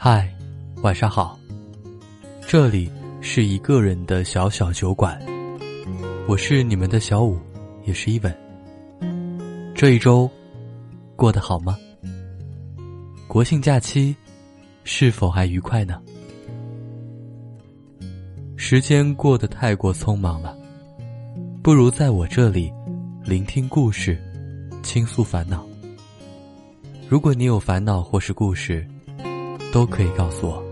嗨，晚上好。这里是一个人的小小酒馆，我是你们的小五，也是一吻。这一周过得好吗？国庆假期是否还愉快呢？时间过得太过匆忙了，不如在我这里聆听故事，倾诉烦恼。如果你有烦恼或是故事，都可以告诉我。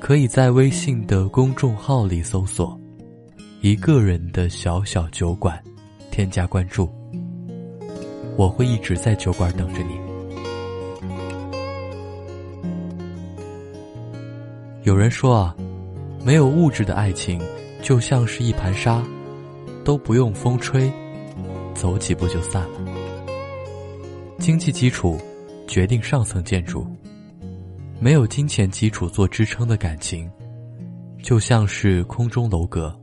可以在微信的公众号里搜索“一个人的小小酒馆”，添加关注。我会一直在酒馆等着你。有人说啊，没有物质的爱情就像是一盘沙，都不用风吹，走几步就散了。经济基础决定上层建筑，没有金钱基础做支撑的感情，就像是空中楼阁，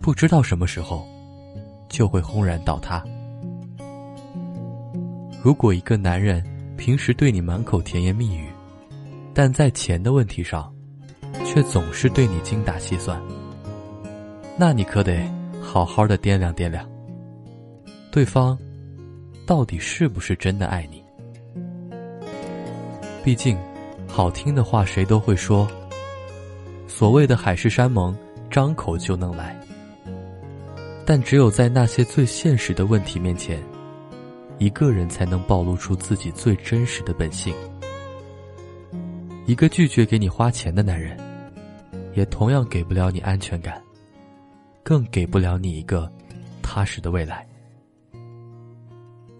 不知道什么时候就会轰然倒塌。如果一个男人平时对你满口甜言蜜语，但在钱的问题上，却总是对你精打细算，那你可得好好的掂量掂量，对方。到底是不是真的爱你？毕竟，好听的话谁都会说。所谓的海誓山盟，张口就能来。但只有在那些最现实的问题面前，一个人才能暴露出自己最真实的本性。一个拒绝给你花钱的男人，也同样给不了你安全感，更给不了你一个踏实的未来。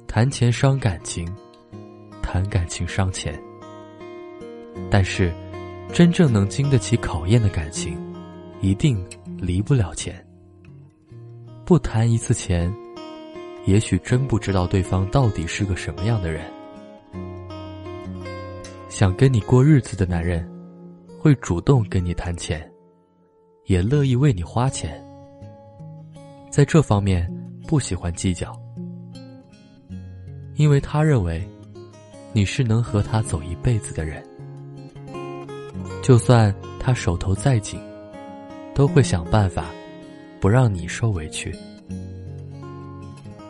谈钱伤感情，谈感情伤钱。但是，真正能经得起考验的感情，一定离不了钱。不谈一次钱，也许真不知道对方到底是个什么样的人。想跟你过日子的男人，会主动跟你谈钱，也乐意为你花钱。在这方面，不喜欢计较。因为他认为，你是能和他走一辈子的人，就算他手头再紧，都会想办法不让你受委屈。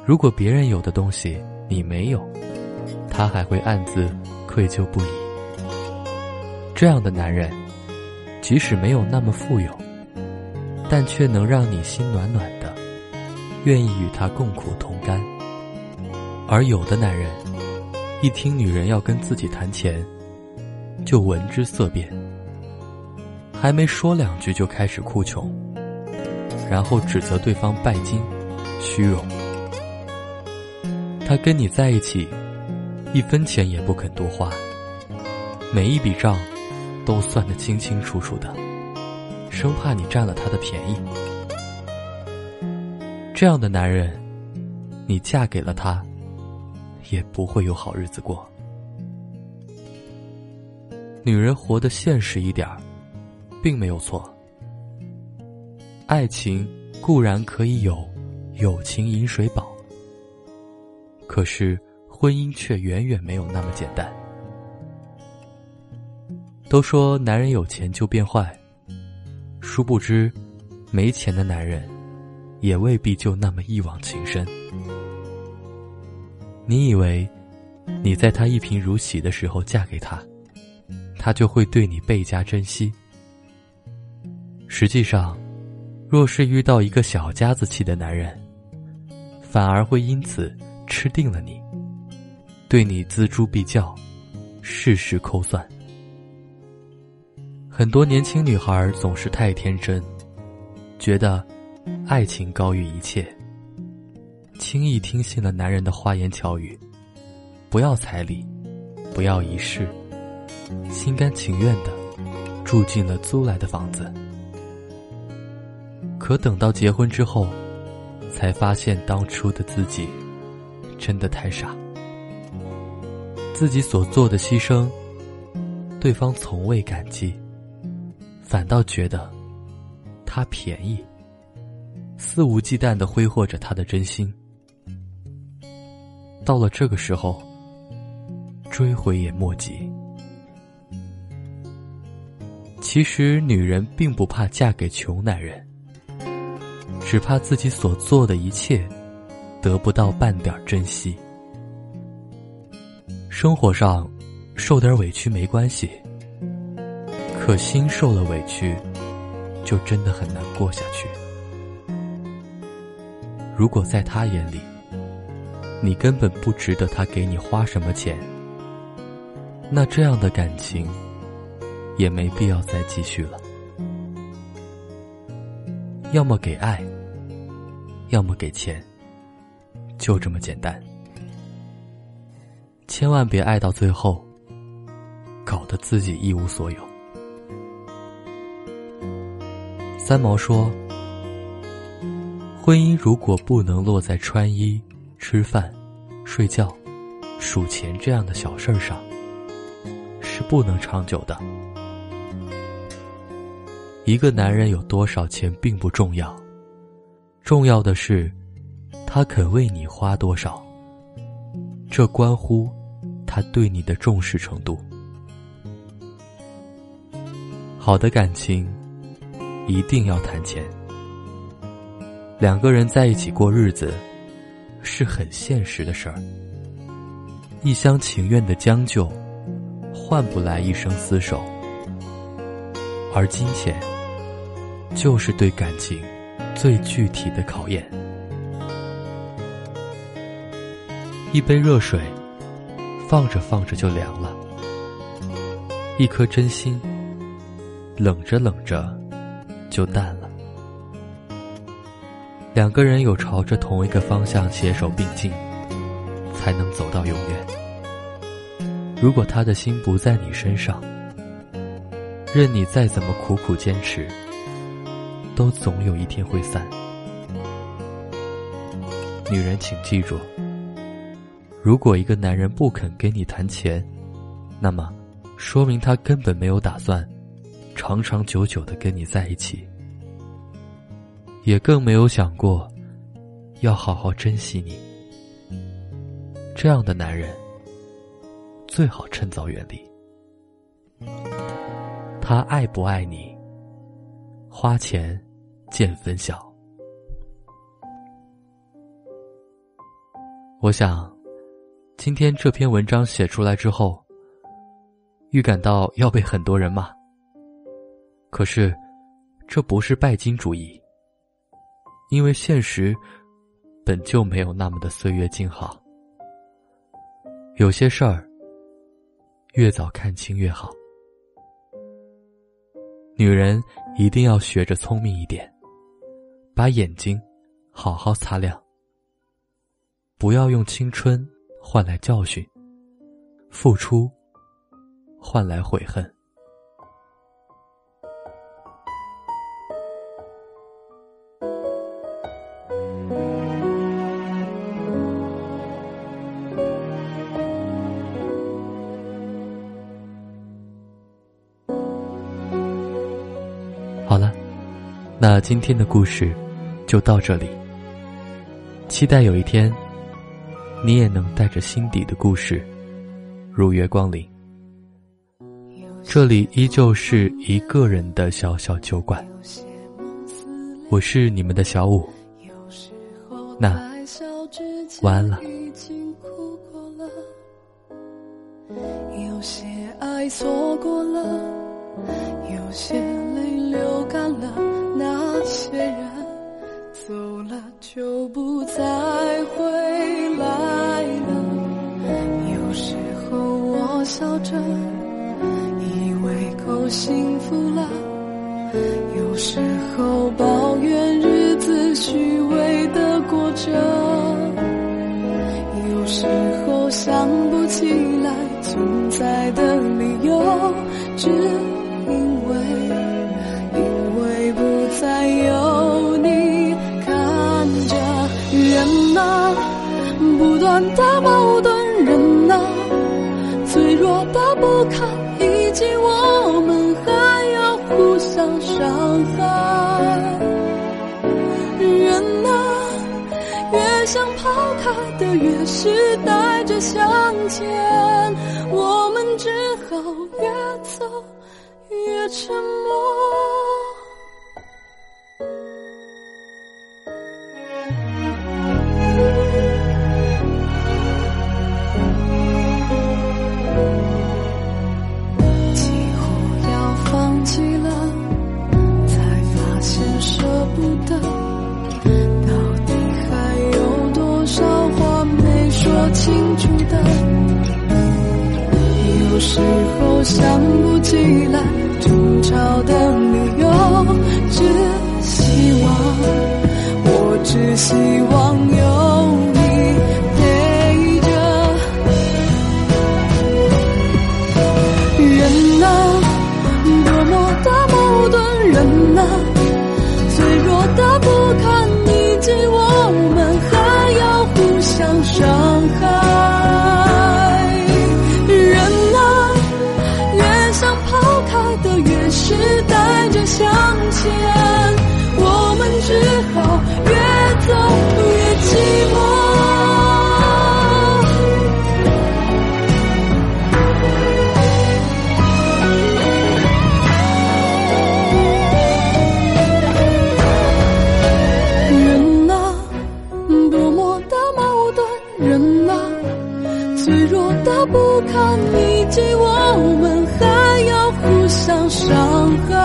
如果别人有的东西你没有，他还会暗自愧疚不已。这样的男人，即使没有那么富有，但却能让你心暖暖的，愿意与他共苦同甘。而有的男人，一听女人要跟自己谈钱，就闻之色变，还没说两句就开始哭穷，然后指责对方拜金、虚荣。他跟你在一起，一分钱也不肯多花，每一笔账都算得清清楚楚的，生怕你占了他的便宜。这样的男人，你嫁给了他。也不会有好日子过。女人活得现实一点儿，并没有错。爱情固然可以有友情饮水饱，可是婚姻却远远没有那么简单。都说男人有钱就变坏，殊不知，没钱的男人，也未必就那么一往情深。你以为，你在他一贫如洗的时候嫁给他，他就会对你倍加珍惜。实际上，若是遇到一个小家子气的男人，反而会因此吃定了你，对你锱铢必较，事事抠算。很多年轻女孩总是太天真，觉得爱情高于一切。轻易听信了男人的花言巧语，不要彩礼，不要仪式，心甘情愿的住进了租来的房子。可等到结婚之后，才发现当初的自己真的太傻，自己所做的牺牲，对方从未感激，反倒觉得他便宜，肆无忌惮的挥霍着他的真心。到了这个时候，追悔也莫及。其实女人并不怕嫁给穷男人，只怕自己所做的一切得不到半点珍惜。生活上受点委屈没关系，可心受了委屈，就真的很难过下去。如果在他眼里，你根本不值得他给你花什么钱，那这样的感情也没必要再继续了。要么给爱，要么给钱，就这么简单。千万别爱到最后，搞得自己一无所有。三毛说。婚姻如果不能落在穿衣、吃饭、睡觉、数钱这样的小事儿上，是不能长久的。一个男人有多少钱并不重要，重要的是他肯为你花多少。这关乎他对你的重视程度。好的感情一定要谈钱。两个人在一起过日子，是很现实的事儿。一厢情愿的将就，换不来一生厮守。而金钱，就是对感情最具体的考验。一杯热水，放着放着就凉了；一颗真心，冷着冷着就淡了。两个人有朝着同一个方向携手并进，才能走到永远。如果他的心不在你身上，任你再怎么苦苦坚持，都总有一天会散。女人，请记住：如果一个男人不肯跟你谈钱，那么说明他根本没有打算长长久久的跟你在一起。也更没有想过，要好好珍惜你。这样的男人，最好趁早远离。他爱不爱你，花钱见分晓。我想，今天这篇文章写出来之后，预感到要被很多人骂。可是，这不是拜金主义。因为现实本就没有那么的岁月静好，有些事儿越早看清越好。女人一定要学着聪明一点，把眼睛好好擦亮，不要用青春换来教训，付出换来悔恨。好了那今天的故事就到这里。期待有一天，你也能带着心底的故事如约光临。这里依旧是一个人的小小酒馆，我是你们的小五。那晚安了。有些爱错过了，有些泪流干了。那些人走了就不再回来了。有时候我笑着，以为够幸福了；有时候抱怨日子虚伪的过着；有时候想不起来存在的理由，只及我们还要互相伤害。人啊，越想抛开的，越是带着向前，我们只好越走。越沉默。伤痕。